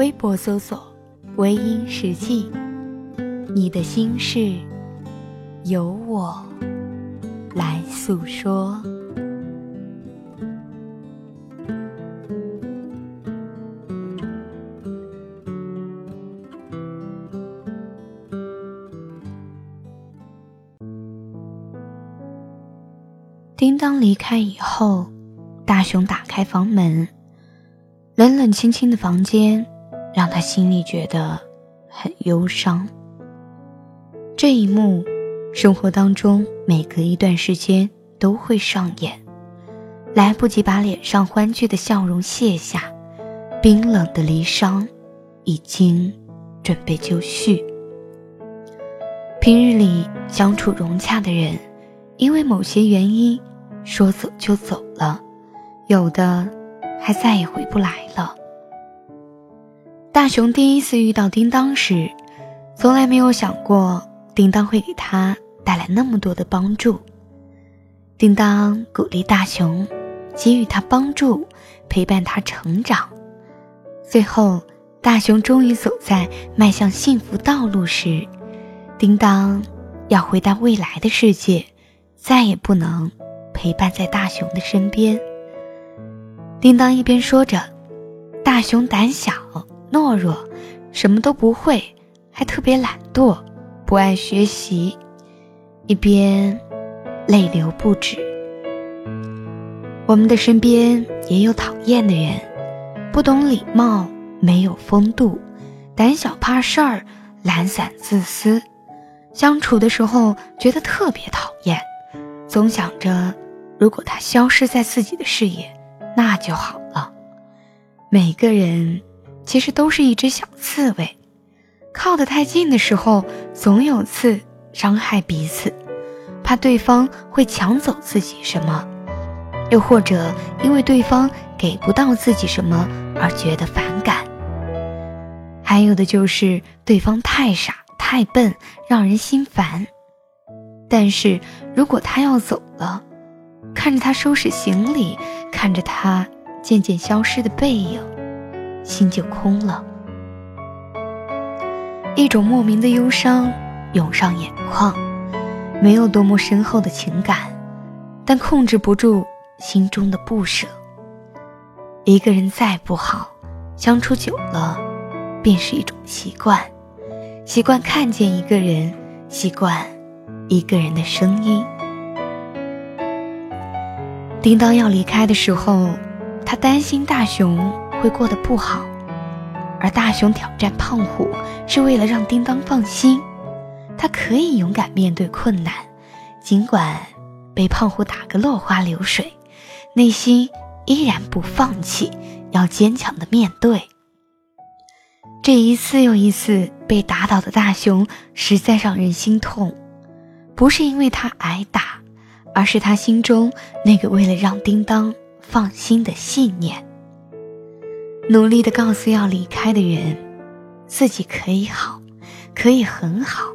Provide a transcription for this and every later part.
微博搜索“微音时记”。你的心事，由我来诉说。叮当离开以后，大熊打开房门，冷冷清清的房间让他心里觉得很忧伤。这一幕，生活当中每隔一段时间都会上演。来不及把脸上欢聚的笑容卸下，冰冷的离殇已经准备就绪。平日里相处融洽的人，因为某些原因。说走就走了，有的还再也回不来了。大雄第一次遇到叮当时，从来没有想过叮当会给他带来那么多的帮助。叮当鼓励大雄，给予他帮助，陪伴他成长。最后，大雄终于走在迈向幸福道路时，叮当要回到未来的世界，再也不能。陪伴在大熊的身边。叮当一边说着：“大熊胆小懦弱，什么都不会，还特别懒惰，不爱学习。”一边泪流不止。我们的身边也有讨厌的人，不懂礼貌，没有风度，胆小怕事儿，懒散自私，相处的时候觉得特别讨厌，总想着。如果他消失在自己的视野，那就好了。每个人其实都是一只小刺猬，靠得太近的时候，总有刺伤害彼此，怕对方会抢走自己什么，又或者因为对方给不到自己什么而觉得反感。还有的就是对方太傻太笨，让人心烦。但是如果他要走了，看着他收拾行李，看着他渐渐消失的背影，心就空了。一种莫名的忧伤涌上眼眶，没有多么深厚的情感，但控制不住心中的不舍。一个人再不好，相处久了，便是一种习惯，习惯看见一个人，习惯一个人的声音。叮当要离开的时候，他担心大熊会过得不好，而大熊挑战胖虎是为了让叮当放心，他可以勇敢面对困难，尽管被胖虎打个落花流水，内心依然不放弃，要坚强的面对。这一次又一次被打倒的大熊实在让人心痛，不是因为他挨打。而是他心中那个为了让叮当放心的信念，努力的告诉要离开的人，自己可以好，可以很好，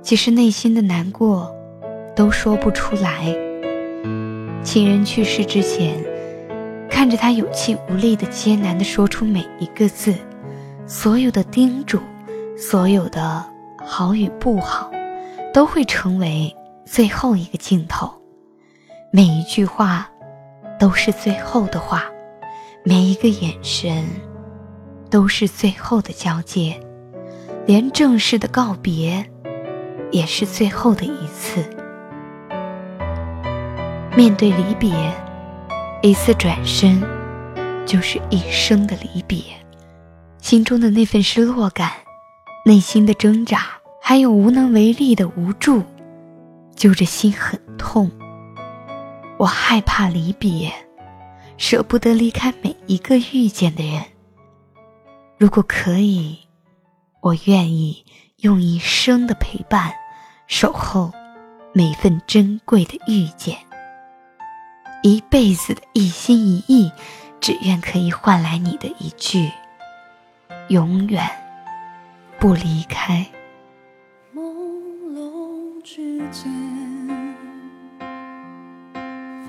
其实内心的难过都说不出来。亲人去世之前，看着他有气无力的艰难的说出每一个字，所有的叮嘱，所有的好与不好，都会成为。最后一个镜头，每一句话都是最后的话，每一个眼神都是最后的交接，连正式的告别也是最后的一次。面对离别，一次转身就是一生的离别，心中的那份失落感，内心的挣扎，还有无能为力的无助。揪着心很痛，我害怕离别，舍不得离开每一个遇见的人，如果可以，我愿意用一生的陪伴，守候每份珍贵的遇见。一辈子的一心一意，只愿可以换来你的一句“永远不离开”。朦胧之间，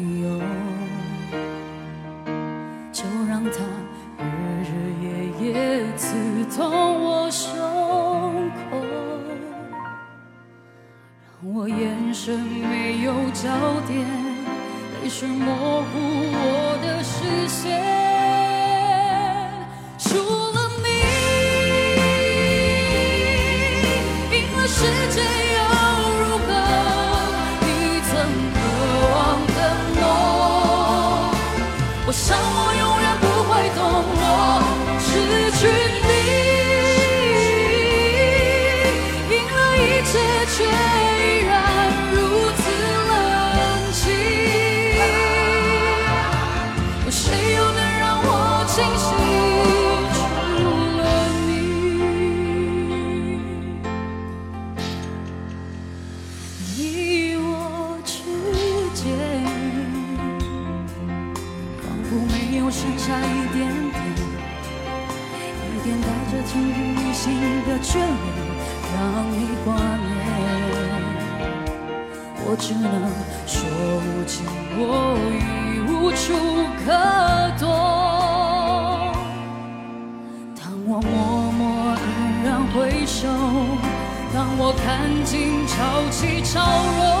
由，眼神没有焦点，泪水模糊我的视线。除了你，赢了世界又如何？你曾渴望的梦，我想我永远不会懂。我失剩下一点点，一点带着惊天欲醒的眷恋，让你挂念，我只能说无情，我已无处可躲。当我默默黯然回首，当我看尽潮起潮落，